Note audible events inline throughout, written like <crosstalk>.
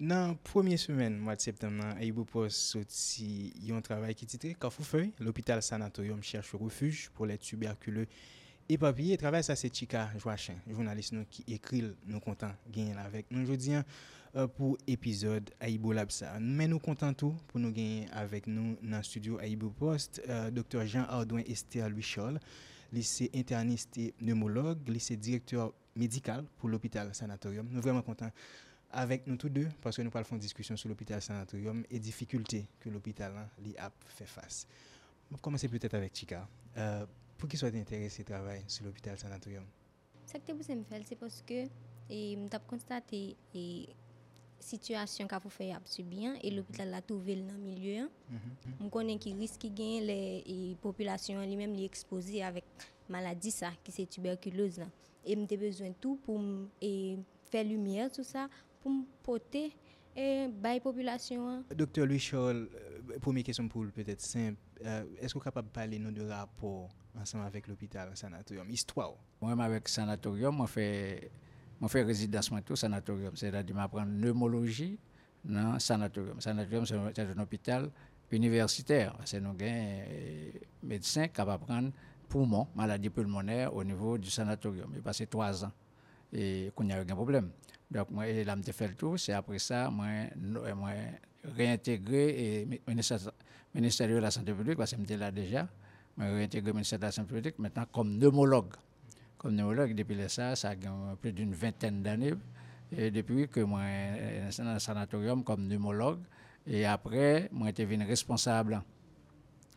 Nan premier semen, mwad septem nan, Ayibo Post soti yon travay ki titre Kafoufeu, l'Hopital Sanatorium Cherche Refuge pou lè tuberkuleux e papye. Travay sa se Chika Joachin, jounalist nou ki ekril nou kontan genyen avèk. Nou jodi an euh, pou epizod Ayibo Labsa. Men nou kontan tou pou nou genyen avek nou nan studio Ayibo Post, euh, Dr. Jean-Ardouin Esther Louis-Charles, lise interniste pneumologue, lise direktor medikal pou l'Hopital Sanatorium. Nou vreman kontan. Avec nous tous deux, parce que nous parlons de discussion sur l'hôpital sanatorium et difficultés que l'hôpital hein, a fait face. On va commencer peut-être avec Chika. Euh, pour qu'il soit intéressé à travailler sur l'hôpital sanatorium Ce que je faire, c'est parce que j'ai constaté la situation qu'a fait bien et l'hôpital a trouvé dans le milieu. Je connais qu'il risque de les populations lui-même les exposer avec maladie ça qui c'est tuberculose là. Et j'ai besoin de tout pour faire lumière tout ça pour porter et la population. Docteur Louis Charles, euh, première question pour peut-être simple. Euh, est-ce que vous êtes capable de parler de rapport ensemble avec l'hôpital sanatorium? Histoire Moi, avec le sanatorium, je fais, fais résidence au sanatorium. C'est-à-dire que je prends pneumologie dans le sanatorium. Le sanatorium, c'est un hôpital universitaire. C'est nous euh, médecins capables de prendre poumon, maladie pulmonaire au niveau du sanatorium. J'ai passé trois ans et qu'on n'y a aucun problème. Donc, moi, j'ai fait le tour. C'est après ça, moi, moi réintégré le ministère de la Santé publique, parce que j'étais là déjà. Moi, réintégré le ministère de la Santé publique maintenant comme pneumologue. Comme pneumologue, depuis ça, ça a plus d'une vingtaine d'années. Et depuis que moi, je suis dans le sanatorium comme pneumologue, et après, moi, venu responsable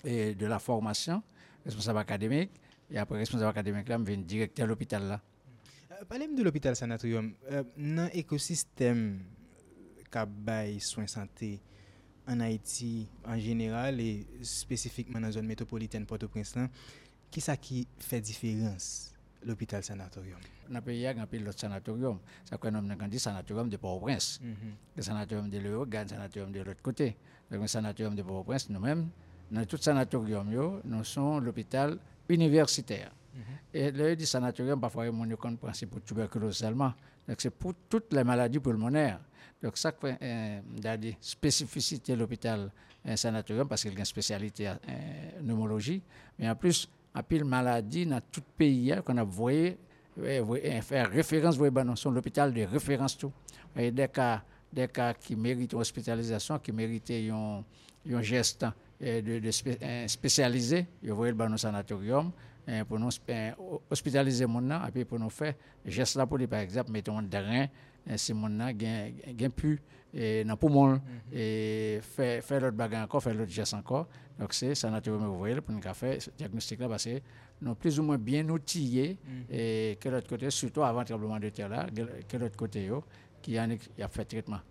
de la formation, responsable académique, et après responsable académique, là, je suis directeur de l'hôpital là. Parlez-moi de l'hôpital sanatorium. Euh, dans l'écosystème qui soins santé en Haïti en général et spécifiquement dans la zone métropolitaine Port-au-Prince, qui ça qui fait différence l'hôpital sanatorium? Dans le pays, il y a un pilote sanatorium. Ça qu'on a dit sanatorium de Port-au-Prince. Mhm. Le sanatorium de l'Euro, le sanatorium de l'autre côté. le sanatorium de Port-au-Prince, nous-mêmes, dans tout sanatorium, nous sommes l'hôpital universitaire. Mm-hmm. Et le sanatorium, parfois, on ne compte principe pour tuberculose seulement. Donc, c'est pour toutes les maladies pulmonaires. Donc, ça fait euh, spécificité de l'hôpital sanatorium parce qu'il y a une spécialité en euh, pneumologie. Mais en plus, en pile maladie dans tout le pays hein, qu'on a voyé, faire référence, voyez, c'est l'hôpital de référence tout. Et des cas, des cas qui méritent hospitalisation, qui méritent un, geste euh, de, de, spécialisé, vous voyez, le sanatorium. Eh, pour nous eh, hospitaliser mon pour nous faire geste là pour lui par exemple mettons un drain eh, si mon gain gain pu et dans poumon mhm. et faire faire l'autre bagarre encore faire l'autre geste encore donc c'est ça naturellement vous voyez pour nous faire diagnostic là parce que nous plus ou moins bien outillés mhm. et que l'autre côté surtout avant le tremblement de terre là que l'autre côté yo qui a, a fait traitement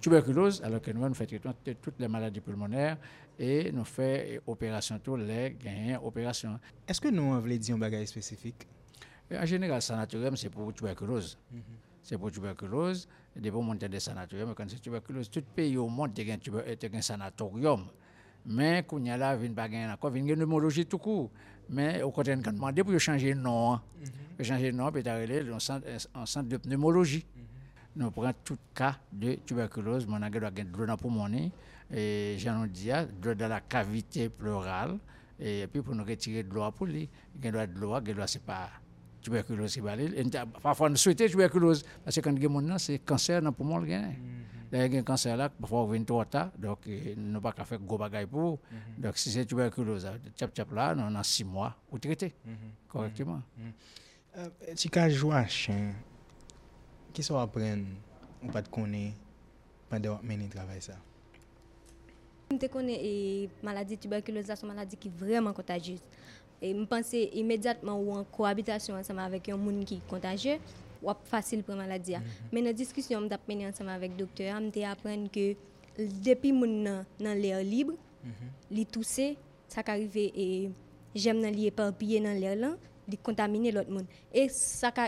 tuberculose, alors que nous, nous faisons traitement de toutes les maladies pulmonaires e nou fè operasyon tou lè genyen operasyon. Eske nou an vle di yon bagay spesifik? E, en general, sanatorium se pou tuberkulose. Mm -hmm. Se pou tuberkulose, e depo bon monten de sanatorium, kon se tuberkulose, tout peyi ou mont te gen, gen sanatorium. Men, koun ya la vin bagen akon, vin gen pneumologi tout kou. Men, ou kote n kan mande pou yo chanje non an. Mm -hmm. Yo chanje non, pe ta rele, an sant de pneumologi. Mm -hmm. Nou pran tout ka de tuberkulose, moun an gen do a gen drona pou mouni. Et j'en ai dit, de la cavité pleurale, et puis pour nous retirer de l'eau pour lui, il doit de l'eau, il doit c'est pas tuberculose, c'est pas Parfois, nous souhaitons tuberculose, parce que quand il y a c'est cancer dans le poumon. Il y a un cancer là, parfois, on vient trop tard, donc nous n'avons pas faire gros bagaille pour. Mhm. Donc, si c'est tuberculose, tchap tchap là, nous avons six mois pour traiter mhm. correctement. Si quand je vois qui sont apprendre ou pas de connaître pendant mener travail ça? Je connais la maladie tuberculose, c'est une maladie qui est vraiment contagieuse. Et je pense immédiatement ou en cohabitation ensemble avec un monde qui est contagieux, ou facile pour la maladie. Mm -hmm. Mais dans la discussion, je mené ensemble avec le docteur, je apprendre que depuis que dans l'air libre, mm -hmm. les tousser, ça arrive et j'aime dans l'éparpiller dans l'air là, de contaminer l'autre monde. Et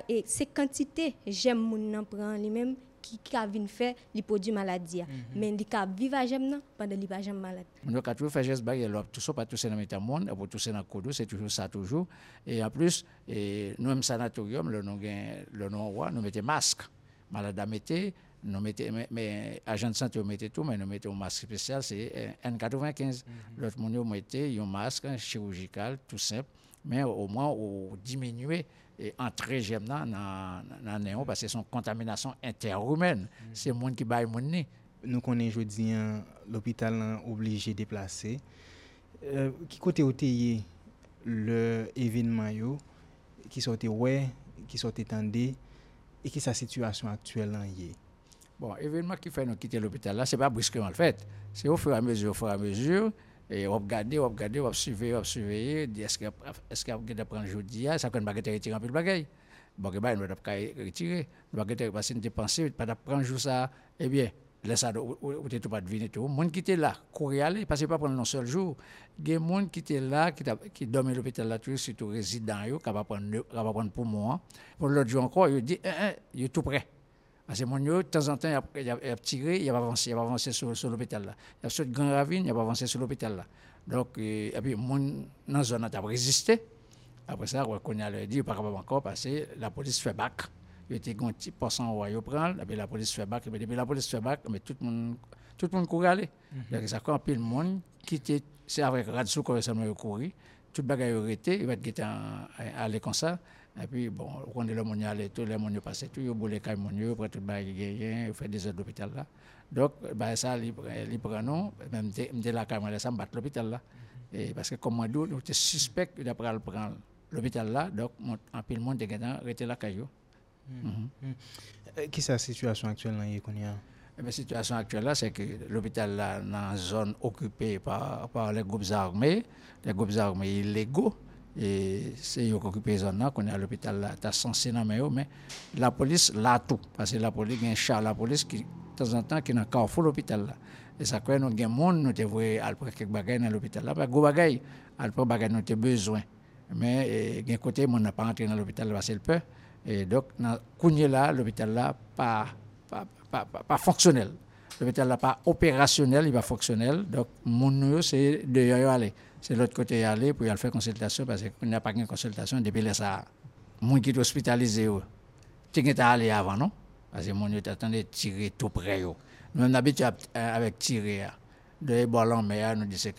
et ces quantités j'aime mon prend lui-même qui a vinn faire produits maladie. Mm mais il a vivre à j'aime pendant il pas jamais malade. On a toujours fait geste bagarre tout ça pas tout ça dans monde pour tout ça dans codo c'est toujours ça toujours. Et en plus et nous même sanatorium le nom le nom roi nous mettons masque. Malade à mettre nous mettons, mais, agent de santé, nous mettons tout, mais nous mettons un masque spécial, c'est euh, N95. L'autre monde, nous mettons un masque chirurgical, tout simple, men ou mwen ou diminue entre jem nan nan neon, parce son kontaminasyon interroumen, mm. se moun ki bay moun ni. Nou konen jodi an, l'opital an oblige deplase. Euh, ki kote ou te ye le evinman yo, ki sote we, ki sote tende, e ki sa situasyon aktuel an ye? Bon, evinman ki fè nou kite l'opital la, se pa briskeman l'fèt. Se ou fè a mezur, fè a mezur, E wap gade, wap gade, wap suveye, wap suveye, di eske ap gade pran jodi ya, sa kon bagete retire anpil bagay. Bon, bagay ba, nou wad ap ka retire, nou bagete repasin depanse, pat ap pran jou sa, eh ebyen, lè sa ou te tou pa devine tou. Moun ki te la, kouri ale, pase pa pran non sol jou, gen moun ki te la, ki domen l'opital la tou, si tou rezid dan yo, ka pa pran pou moun, pou l'ot jou anko, yo di, eh, eh, yo tou pre. Parce que mon de temps en temps, il a, il a tiré, il a avancé, il a avancé sur, sur l'hôpital là. Il a sauté grand ravine, il a avancé sur l'hôpital là. Donc, et, puis, mon, dans la zone, a résisté. Après ça, on a dit, pas capable encore parce que la police fait bac. Il était un petit pourcent prend, et puis la police fait bac, et puis la police fait bac, mais tout le monde, tout le monde court aller. Mm -hmm. Ça fait le monde qui était, c'est avec Radsou qu'on a couru, tout le monde a arrêté, il va être aller comme ça. Et puis, bon, on est le monde tout le monde passé, tout le monde après tout le monde est fait des heures d'hôpital là. Donc, bah, ça, il prend même de la caméra, ça me bat l'hôpital là. Et parce que comme moi, nous, nous suspect d'après le prendre l'hôpital là, donc, en pile monde est arrêté la caillou. Mm -hmm. Qui est la situation actuelle dans Yekonia? Eh la situation actuelle là, c'est que l'hôpital là, dans une zone occupée par, par les groupes armés, les groupes armés illégaux, et c'est eux qui occupent les zones là, qu'on est à l'hôpital là, t'as censé dans mais la police l'a tout, parce que la police, il y a un chat la police qui, de temps en temps, qui est dans le l'hôpital là. Et ça fait nous avons des monde, nous devons aller prendre quelques bagages dans l'hôpital là, parce que bagages, aller prendre bagages nous avons besoin. Mais, d'un côté, on n'a pas entré dans l'hôpital parce qu'il peut. Et donc, dans là, l'hôpital là, pas, pas, pas, pas, pas fonctionnel. L'hôpital là, pas opérationnel, il va fonctionnel. Donc, mon c'est de y aller c'est l'autre côté aller pour aller faire consultation parce qu'on n'a pas de consultation depuis là ça moi qui est hospitalisé tu es allé avant non? Parce que mon de tirer tout près yo nous on habitué avec tirer de ballon mais nous dit c'est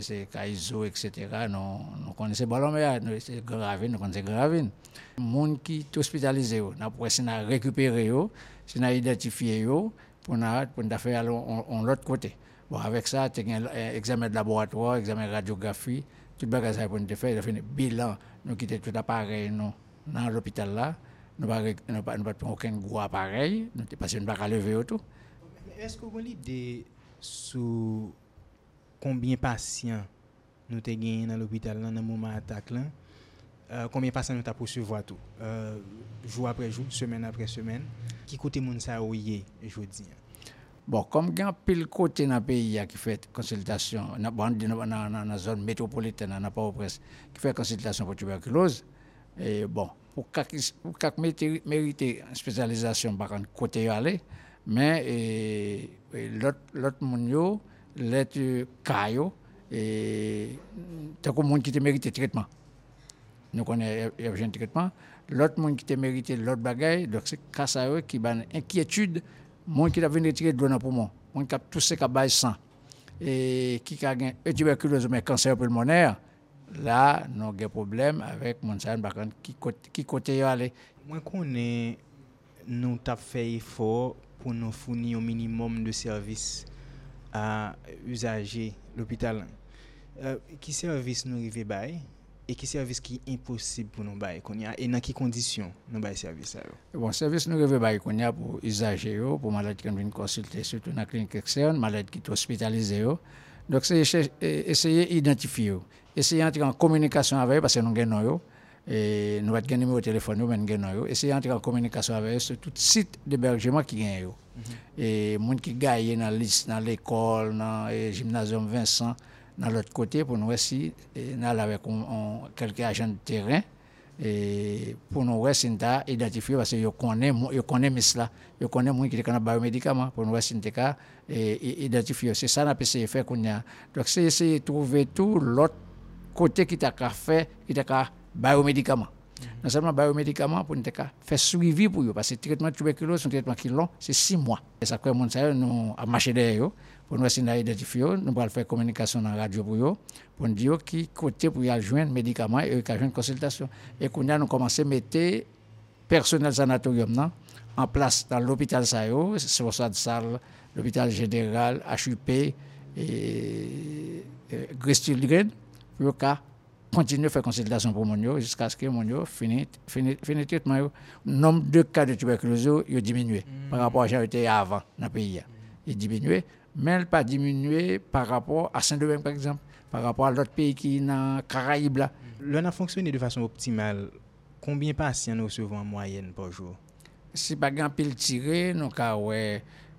c'est kaizo etc nous nous connaissons ballon mais c'est gravine nous connaissons gravine monde qui est hospitalisé essayer de récupérer yo c'est identifier yo pour pour faire on l'autre côté Bon, avèk sa, te gen examen de laboratoire, examen radiografi, tout bagay sa pou nou te fè, te fè nou bilan, nou kite tout aparey nou nan l'hôpital la, nou pat pou ouken gwo aparey, nou te pasè nou baka leve yo tou. Eskou kon li de sou konbyen pasyen nou te gen nan l'hôpital la nan mouman atak lan, konbyen euh, pasyen nou ta pou suvo atou, euh, jou apre jou, semen apre semen, ki kote moun sa ouye jodi an? Bon, comme il y a pile côté dans le pays qui fait consultation, dans la zone métropolitaine, dans pas presse, qui fait consultation pour tuberculose, et bon, pour chaque mériter une spécialisation, par contre, côté aller, mais l'autre monde, l'autre cas, et tant que monde qui te mérite traitement. Nous connaissons le traitement. L'autre monde qui te mérite l'autre bagaille, donc c'est cas qui a une inquiétude moun ki ta vin retire dron nan poumon, moun ki ap tousse ka bay san, e ki ka gen e tuberkulose men kanser pulmoner, la nou gen problem avèk moun sa yon bakan ki kote, ki kote yo ale. Mwen konen nou tap fè efor pou nou founi yon minimum de servis a usaje l'opital. Euh, ki servis nou rive bay? E ki servis ki imposib pou nou baye konya? E nan ki kondisyon nou baye servis a yo? Bon, servis nou reve baye konya pou izaje yo, oh, pou malade ki an vin konsulte, soutou nan klinik ekstern, malade ki te hospitalize yo. Oh. Dok se eseye identifi yo. Oh. Eseye antre an komunikasyon avè yo, pase nou gen nou yo. E nou bat gen nime ou telefon yo, men gen nou yo. Eseye antre an komunikasyon avè yo, se tout sit de bergeman ki gen yo. Mm -hmm. E moun ki gaye nan lis, nan l'ekol, nan e, Gymnasium Vincent, dans l'autre côté pour nous aussi nous avec quelques agents de terrain et pour nous aussi identifier parce que je connais je connais cela. Je connais moi qui est dans médicaments pour nous aussi identifier. C'est ça n'a pas essayé faire qu'on a. Donc c'est essayer de trouver tout l'autre côté qui t'a fait qui t'a médicaments Non seulement ba yo médicaments pour nous faire suivi pour eux parce que le traitement de tuberculose c'est un traitement qui est long, c'est six mois. Et ça fait ça nous a marché derrière eux pour nous essayer d'identifier, nous allons faire communication dans la radio pour eux pour nous dire qui côté pour y joindre médicaments et qui joindre consultation. Et qu'on a nous commencé à mettre personnel sanatorium non, en place dans l'hôpital Sayo, sur cette salle, l'hôpital général, HUP et, et pour continuer à faire consultation pour mon jusqu'à ce que mon finisse fini, fini traitement. Le nombre de cas de tuberculose a diminué par rapport à ce qui avant dans le pays. Il a diminué, mais n'a pas diminué par rapport à Saint-Domingue, par exemple, par rapport à l'autre pays qui est dans les Caraïbes. Là. L'on a fonctionné de façon optimale. Combien de patients nous recevons en moyenne par jour? Si pas grand pile tiré, nous avons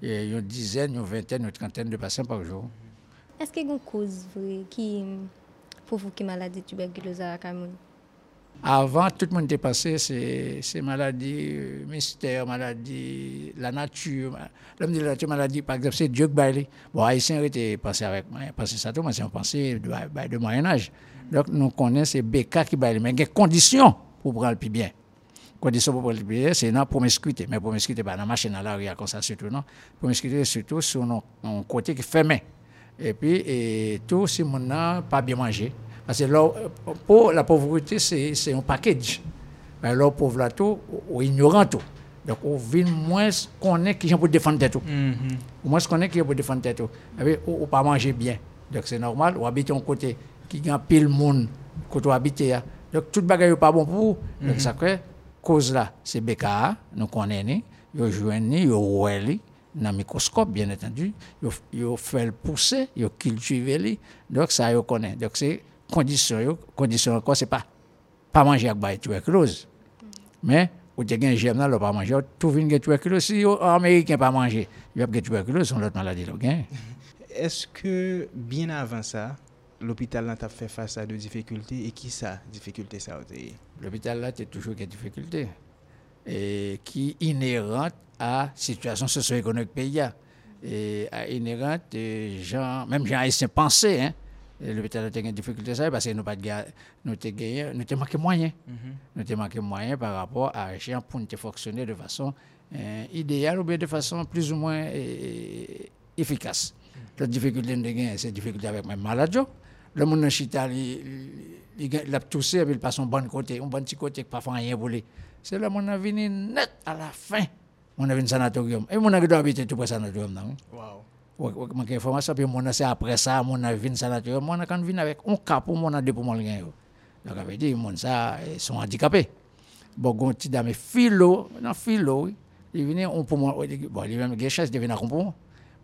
une dizaine, une vingtaine, une trentaine de patients par jour. Est-ce qu'il y a une cause vraie qui pour vous qui maladie tuberculose à Cameroun? Avant, tout le monde était passé, c'est maladie mystère, maladie la nature. L'homme dit la nature, maladie, par exemple, c'est Dieu qui baille. Bon, Haïtien était passé avec moi, passé ça tout, mais c'est pensée de, de Moyen-Âge. Donc, nous connaissons ces BK qui baille. Mais il y a des conditions pour prendre le bien. Condition pour prendre le bien, c'est la promiscuité. Mais promiscuité, pas dans la machine à l'arrière, comme ça, surtout, non. Promiscuité, surtout sur un côté qui fermé. Et puis, et tout, si mon n'a pas bien mangé. Parce que pour la pauvreté, c'est un package. Mais là, pauvre là, tout, ou ignorant tout. Donc, on vient moins connaître qui pour défendre tête. Au moins connaître qui pour défendre tête. Et ou pas manger bien. Donc, c'est normal. Ou habiter un côté qui a pile monde, côté où habiter. Donc, tout bagage n'est pas bon pour vous. Donc, ça fait, cause là, c'est BKA, nous connaissons, nous jouons, nous jouons, dans le microscope, bien entendu. Ils le pousser, ils cultiver, donc ça, ils connaissent. Donc c'est condition, condition encore, c'est pas pas manger avec la tuberculose. Mais, ou tu as un germe, là, pas manger, tout vient de tuberculose. Si les Américains pas manger, il y a de tuberculose, c'est une autre maladie. <laughs> Est-ce que, bien avant ça, l'hôpital a fait face à des difficultés? Et qui ça, difficulté ça L'hôpital là, c'est toujours des difficultés. Et qui inhérente à la situation socio-économique pays. Et inhérente, gens, même gens haïtiens pensaient, hein, l'hôpital a des difficultés parce que nous pas nous avons nous manqué. Nous avons manqué moyens par rapport à gens pour fonctionner de façon euh, idéale ou bien de façon plus ou moins euh, efficace. La difficulté de gagner, c'est difficulté avec mes malades. Le monde chita, il a toussé, il passe un bon côté, un bon petit côté, parfois rien pour lui. C'est là mon avenir net à la fin. Mon avenir sanatorium. Et mon avenir habiter tout près sanatorium. Wow. Mon information, puis mon après ça, quand vient avec un cap pour. Donc, avait dit, mon ça, sont handicapés. Bon, il on bon, il moi.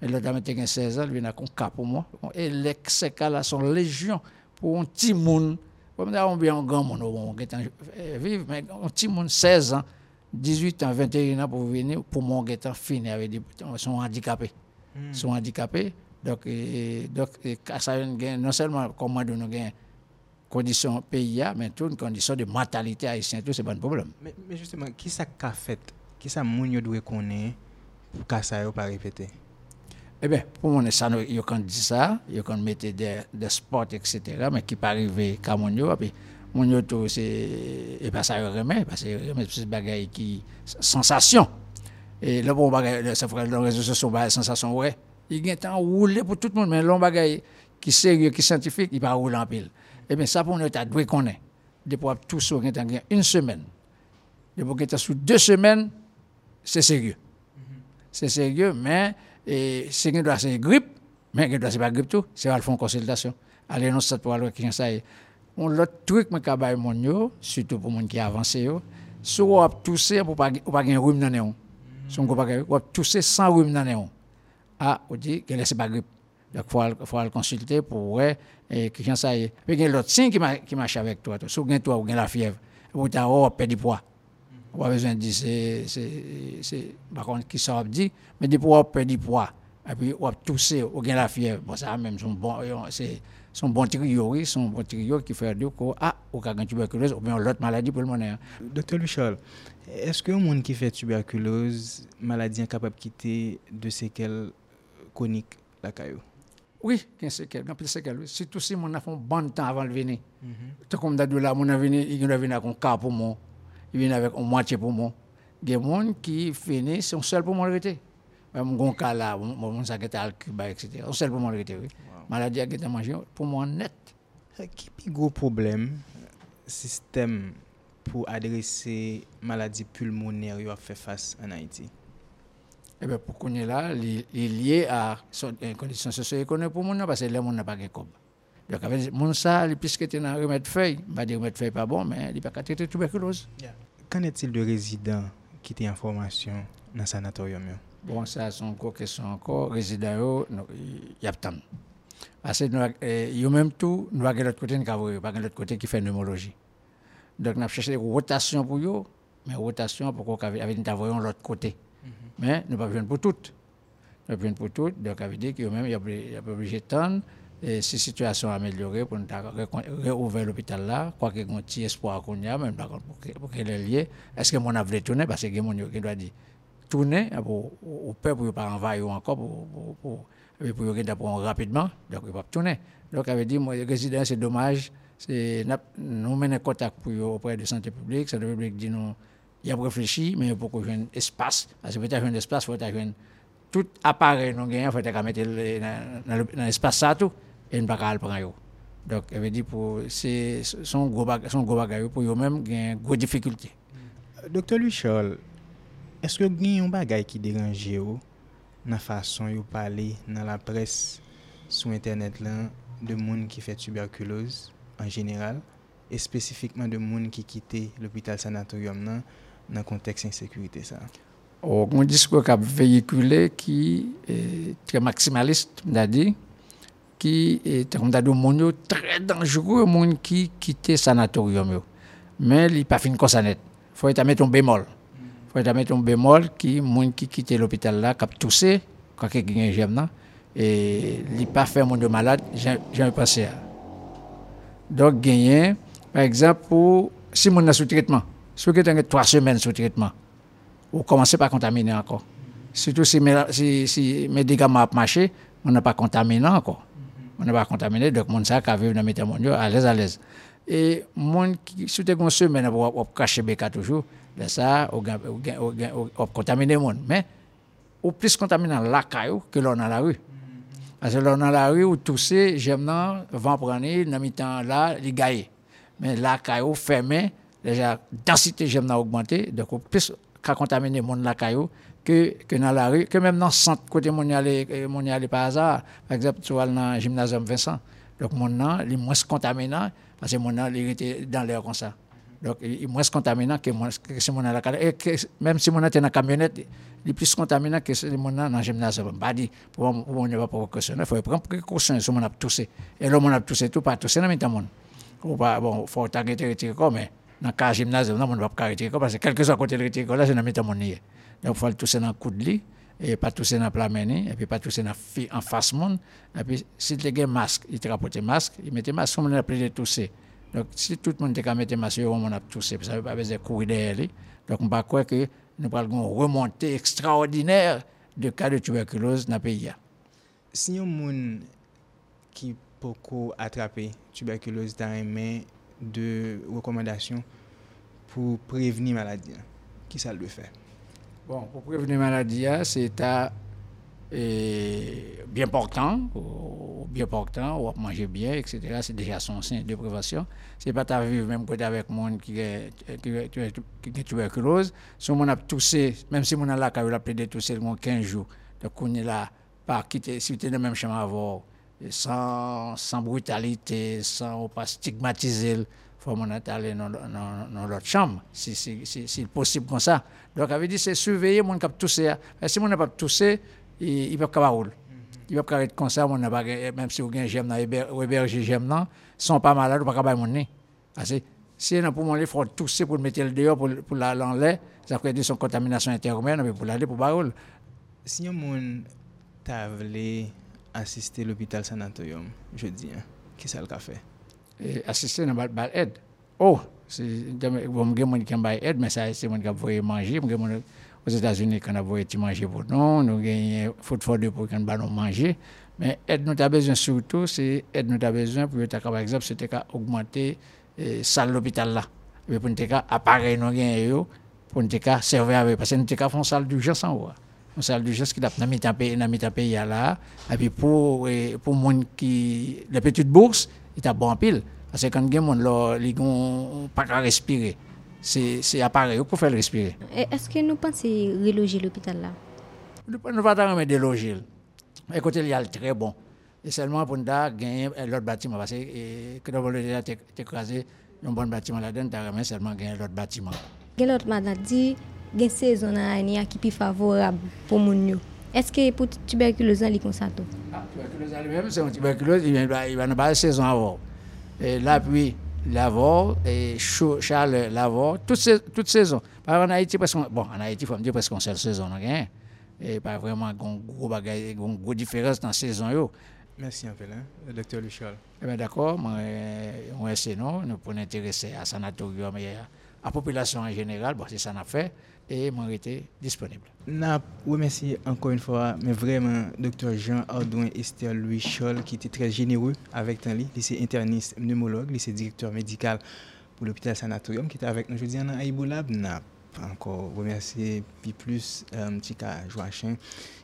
Mais dame a 16 ans, il cap pour moi. Et les cas sont légion pour un petit monde. Comme ça, on un grand monde, on vivre, mais un petit monde, 16 ans, 18 ans, 21 ans pour venir, pour mon guettant fini avec des sont handicapés. Hmm. sont handicapés. Donc, et, donc et, ça gain, non seulement comment nous gain condition pays, mais tout une condition de mentalité haïtienne, tout c'est pas un problème. Mais, mais, justement, qui ça qu'a fait, qui ça moun doit connaître pour que ça ne pas répéter Eh bien, pour moi, ça, ils ont dit ça, ils ont mis des, des sports, etc., mais qui pas arrivé qu'à mon puis mon tout c'est, et pas ça remet, parce que c'est des bagaille qui, sensation. Et le bon bagaille, ça ferait les réseaux sociaux, bah, sensation, ouais. Il y a un pour tout le monde, mais le bagaille qui sérieux, qui scientifique, il va rouler en pile. Eh bien, ça, pour nous, tu doit connaître. Depuis tout ça, il y a une semaine. Depuis qu'il sous deux semaines, c'est sérieux. C'est sérieux, mais, et c'est qu'il doit c'est grippe, mais qu'il doit c'est pas grippe tout, c'est à faire une consultation. Allez, non, ça pour aller qui ça On l'autre truc, mon yo, surtout pour monde qui avancé soit on tousser pour pas pas gagner rhume dans néon. Si on pas on tousser sans rhume dans néon. Ah, on dit que c'est pas grippe. Donc faut faut le consulter pour voir et qui ça y est. Mais il y a l'autre signe qui qui marche avec toi, si tu toi ou la fièvre, ou tu as oh, perdu poids. On a besoin de dire, c'est, par contre, qui ça dit, mais des poids, perdre du poids. Et puis, on a toussé, on a la fièvre. Bon, ça même, son bon, c'est, son bon trio, son bon trio qui fait dire que, ah, a une tuberculose, ou bien l'autre maladie pour le moment. Docteur Luchol, Eske yon moun ki fè tuberkulose, maladi an kapap kite de sekel konik lakay yo? Oui, gen sekel, gen pil sekel. Sitou si moun a fon ban tan avan l veni. Mm -hmm. Te kom dadou la, moun a veni, yon a veni akon ka pou moun, yon veni avèk an mwantye pou moun. Gen moun ki fini, se yon sel pou moun rete. Moun gon ka la, moun sa geta al kuba, etc. Yon sel pou moun rete, oui. Wow. Maladi a geta manjyon, pou moun net. Ki pi go problem, sistem... pour adresser maladie pulmonaire a fait face en Haïti? Eh bien, pour qu'on est là, il est lié à une condition socio-économique pour mon parce que les gens n'ont pas de cob. Donc, avec mon ça, puisque tu as un remède feuille, je feuille pas bon, mais il n'est pas traiter tuberculose. Qu'en est-il de résidents qui étaient en formation dans le sanatorium? Bon, ça, c'est encore question encore. Résidents, il y a tant. Parce que nous, même tout, nous avons l'autre côté, nous avons pas l'autre côté qui fait pneumologie. Donc, nous avons cherché des rotations pour eux, mais rotation pour qu'on ait l'autre côté. Mais nous pas besoin pour toutes. Nous pas besoin pour toutes. Donc, ça veut dire qu'il y a pas obligé de temps. Et si la situation améliorée pour nous rouvrir l'hôpital là, quoi qu'il y ait un petit espoir qu'on y a, même pour qu'il est lié, est-ce que mon a voulu tourner Parce que a des qui doit dire tourner pour au peuple pour pas envahir encore pour pour pour pour rapidement donc il va tourner donc ça veut dire moi résident c'est dommage nou menen kontak pou yo opre de sante publik, sante publik di nou y ap reflechi, men yo pou ko jwen espas, ase pou ta jwen espas, pou ta jwen tout apare nou genyen, pou ta ka mette nan espas sa tou, en baka al pran yo. Dok, eve di pou, se son gro bagay yo, pou yo men genyen gro difikulti. Doktor Luchol, eske genyen yon bagay ki deranje yo nan fason yo pale nan la pres sou internet lan de moun ki fe tuberkulose? an general, e spesifikman de moun ki kite l'opital sanatorium nan, nan konteks insekurite sa. Ou kon disko kap veyikule ki eh, tre maksimalist, mda di, ki eh, te kon dadou moun yo tre danjou moun ki kite sanatorium yo. Men li pa fin konsanet. Foye ta met ton bemol. Foye ta met ton bemol ki moun ki kite l'opital la kap tousè, kwa ke genye jem nan, e li pa fe moun yo malade, jen yon pasè a. Donc, gagner, par exemple, pour, si on est sous traitement, si vous avez trois semaines sous traitement, vous commencez par contaminer encore. Surtout si, si, si médicaments ont marché, on n'a pas contaminé encore. On n'a pas contaminé, donc on sait qu'à vivre dans les mondiaux à l'aise, à l'aise. Et mon qui avez une semaine, vous cacher BK toujours, là ça, on contaminé le. Mais, au plus contaminant la caillou que l'on a la rue. Parce que a la rue, où toussez, j'aime vent prendre, dans le temps là, les gaillés. Mais la caillou fermé, déjà densité j'aime a augmenté donc plus qu'à contaminer monde la caillou que que dans la rue que même dans centre côté mon mon aller par hasard. Par exemple tu vois dans le gymnasium Vincent. Donc mon là il moins contaminant parce que mon là il dans l'air comme ça donc il est moins contaminant que que si mon la et que, même si mon était dans camionnette il est plus contaminant que si mon dans le gymnasium pas dit pour on ne va pas précaution il faut prendre précaution si mon a toussé et là mon a toussé tout pas toussé dans ou pas bon faut t'arrêter retirer mais dans le gymnase, on ne peut pas arrêter parce que quel que soit côté de retirer là, c'est dans le mon Donc il faut tousser dans le coude lit et pas tousser dans le plat et puis pas tousser en face monde et puis si tu as un masque, il te rapporte masque, il met masque. On a appelé de tousser. Donc, si tout le monde était mettre masque, on a tous, ça ne veut pas besoin de courir derrière lui. Donc, on ne croire que nous parlons une remontée extraordinaire de cas de tuberculose dans le pays. Si un monde qui peut attraper tuberculose dans les mains de recommandations pour prévenir la maladie, qui ça le fait Bon, pour prévenir la maladie, c'est bien portant, bien portant, ou manger bien, etc. C'est déjà son signe de prévention. C'est pas ta vivre même côté avec monde qui est tuberculose. Si on a toussé, même si on a là, quand on a tousser 15 jours, donc on est là, pas quitter, si tu es dans le même chemin avant, sans, sans brutalité, sans pas stigmatiser, faut aller dans, dans, l'autre chambre, si c'est si, si, possible comme ça. Donc, avait dit, c'est surveiller mon cap tousser. Si mon n'a pas toussé, il ne peut pas rouler. Ki wap karet konser moun nan bagay, eh, menm si ou gen jem nan, ou eberje jem nan, son pa malade ou pa kabay moun ni. Asi, si nan pou moun li fòd tousè pou mette l deyo pou la lan lè, sa fwè di son kontaminasyon intermen, nan pou la lè pou baroul. Si yon moun ta vle asiste l'hôpital sanatoyom, je di, ki sa l ka fè? E, asiste nan bal ed. Oh, si, bon, gen moun ki mbay ed, men sa se moun ki ap voye manji, moun gen moun... Aux États-Unis, quand on a voulu manger pour nous, nous avons food for deux pour qu'on nous manger. Mais aide nous avons besoin surtout, c'est aide nous avons besoin pour par exemple, c'était qu'à la salle l'hôpital là. et pour nous appareil nous gagne pour nous servir avec parce que nous avons une salle d'urgence en haut une salle d'urgence qui a dans mi pays dans pays là et puis pour pour monde qui les petites bourses il a bon pile parce que quand il y a monde ils ont pas respirer c'est appareil pour faire respirer. Est-ce que nous pensons reloger l'hôpital là? Nous ne pas pas déloger écoutez il y a très bon. Et seulement pour nous gagner l'autre bâtiment parce que que nous avons écrasé un bon bâtiment là-dedans, tu as seulement gagné l'autre bâtiment. Quelle autre maladie, une saison qui est plus favorable pour les Est-ce que pour la tuberculose, c'est comme ça Ah, tuberculose elle-même, c'est une tuberculose, il va, il va pas saison avant. Et là, puis, l'avant, et chaud, chaleur, l'avant, toute, toute saison. Par exemple, en Haïti, parce bon, en Haïti, il faut me dire parce qu'on seule saison, hein. Et pas vraiment une gros bagage, une grosse différence dans la saison. Yo. Merci un peu, hein, docteur Luchol. Eh bien, d'accord, moi, on essaie, non, nous pour nous intéresser à sanatorium et à la population en général, c'est ça qu'on a fait, et moi, été disponible. Oui, merci encore une fois, mais vraiment, docteur Jean Ardouin Esther Louis Chol, qui était très généreux avec Tanli, lycée interniste pneumologue, lycée directeur médical pour l'hôpital sanatorium, qui était avec nous jeudi en Aïboulab. Encore remercier puis plus euh, Tika Joachim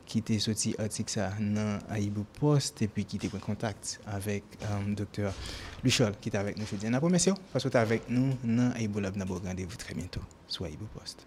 qui était sorti article ça dans Aïbou Post et puis qui était en contact avec um, docteur Luchol qui était avec nous. On a remercié parce que tu avec nous dans Aïbou Lab. Rendez-vous très bientôt sur Aïbou Post.